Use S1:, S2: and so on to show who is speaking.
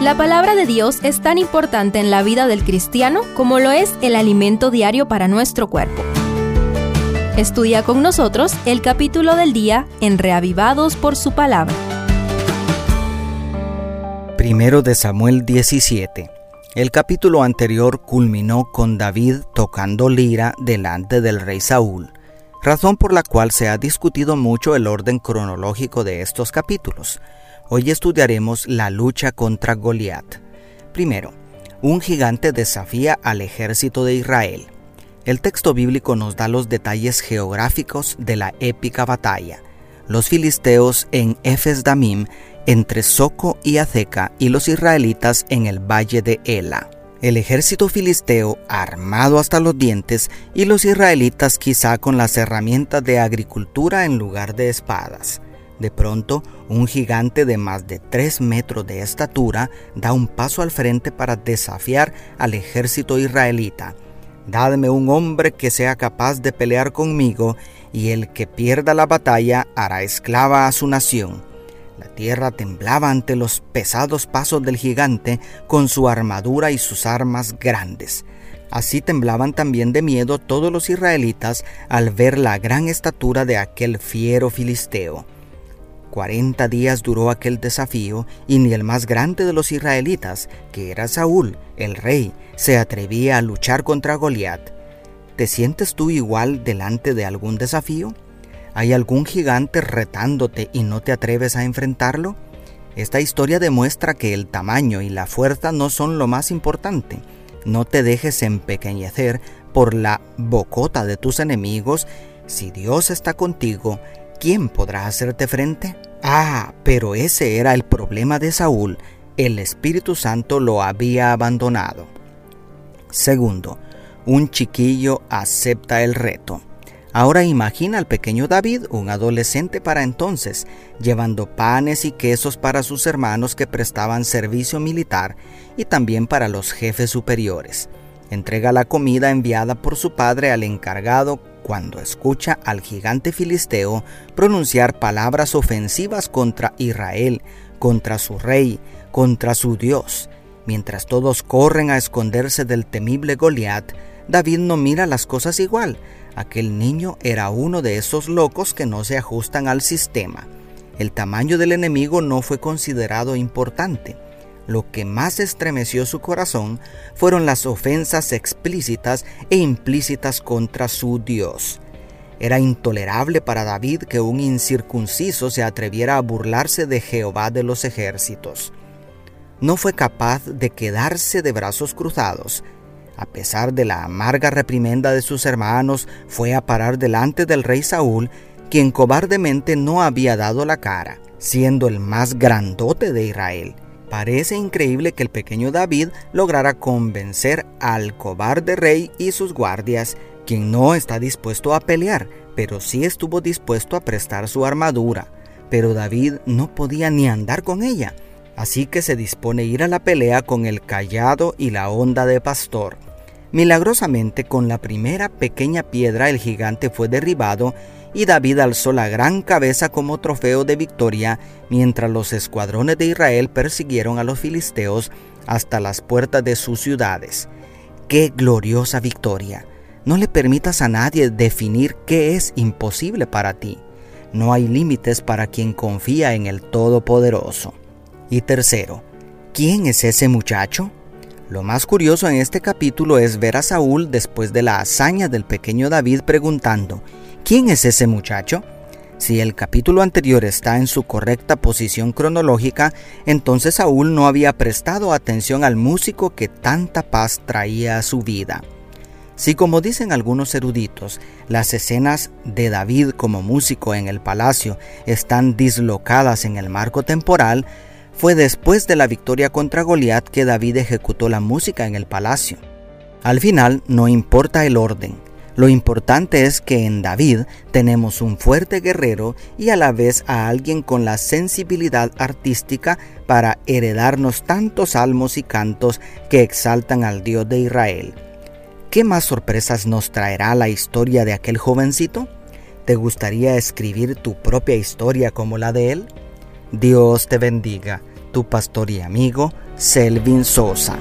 S1: La palabra de Dios es tan importante en la vida del cristiano como lo es el alimento diario para nuestro cuerpo. Estudia con nosotros el capítulo del día en Reavivados por su palabra.
S2: Primero de Samuel 17. El capítulo anterior culminó con David tocando lira delante del rey Saúl, razón por la cual se ha discutido mucho el orden cronológico de estos capítulos. Hoy estudiaremos la lucha contra Goliat. Primero, un gigante desafía al ejército de Israel. El texto bíblico nos da los detalles geográficos de la épica batalla. Los filisteos en Efes Damim, entre Soco y Azeca, y los israelitas en el valle de Ela. El ejército filisteo armado hasta los dientes y los israelitas quizá con las herramientas de agricultura en lugar de espadas. De pronto, un gigante de más de 3 metros de estatura da un paso al frente para desafiar al ejército israelita. Dadme un hombre que sea capaz de pelear conmigo, y el que pierda la batalla hará esclava a su nación. La tierra temblaba ante los pesados pasos del gigante con su armadura y sus armas grandes. Así temblaban también de miedo todos los israelitas al ver la gran estatura de aquel fiero filisteo. Cuarenta días duró aquel desafío y ni el más grande de los israelitas, que era Saúl, el rey, se atrevía a luchar contra Goliat. ¿Te sientes tú igual delante de algún desafío? ¿Hay algún gigante retándote y no te atreves a enfrentarlo? Esta historia demuestra que el tamaño y la fuerza no son lo más importante. No te dejes empequeñecer por la bocota de tus enemigos. Si Dios está contigo, ¿quién podrá hacerte frente? Ah, pero ese era el problema de Saúl. El Espíritu Santo lo había abandonado. Segundo, un chiquillo acepta el reto. Ahora imagina al pequeño David, un adolescente para entonces, llevando panes y quesos para sus hermanos que prestaban servicio militar y también para los jefes superiores. Entrega la comida enviada por su padre al encargado cuando escucha al gigante filisteo pronunciar palabras ofensivas contra Israel, contra su rey, contra su Dios. Mientras todos corren a esconderse del temible Goliat, David no mira las cosas igual. Aquel niño era uno de esos locos que no se ajustan al sistema. El tamaño del enemigo no fue considerado importante. Lo que más estremeció su corazón fueron las ofensas explícitas e implícitas contra su Dios. Era intolerable para David que un incircunciso se atreviera a burlarse de Jehová de los ejércitos. No fue capaz de quedarse de brazos cruzados. A pesar de la amarga reprimenda de sus hermanos, fue a parar delante del rey Saúl, quien cobardemente no había dado la cara, siendo el más grandote de Israel. Parece increíble que el pequeño David lograra convencer al cobarde rey y sus guardias, quien no está dispuesto a pelear, pero sí estuvo dispuesto a prestar su armadura. Pero David no podía ni andar con ella, así que se dispone a ir a la pelea con el callado y la onda de pastor. Milagrosamente, con la primera pequeña piedra el gigante fue derribado y David alzó la gran cabeza como trofeo de victoria mientras los escuadrones de Israel persiguieron a los filisteos hasta las puertas de sus ciudades. ¡Qué gloriosa victoria! No le permitas a nadie definir qué es imposible para ti. No hay límites para quien confía en el Todopoderoso. Y tercero, ¿quién es ese muchacho? Lo más curioso en este capítulo es ver a Saúl después de la hazaña del pequeño David preguntando, ¿Quién es ese muchacho? Si el capítulo anterior está en su correcta posición cronológica, entonces Saúl no había prestado atención al músico que tanta paz traía a su vida. Si como dicen algunos eruditos, las escenas de David como músico en el palacio están dislocadas en el marco temporal, fue después de la victoria contra Goliat que David ejecutó la música en el palacio. Al final no importa el orden, lo importante es que en David tenemos un fuerte guerrero y a la vez a alguien con la sensibilidad artística para heredarnos tantos salmos y cantos que exaltan al Dios de Israel. ¿Qué más sorpresas nos traerá la historia de aquel jovencito? ¿Te gustaría escribir tu propia historia como la de él? Dios te bendiga tu pastor y amigo Selvin Sosa.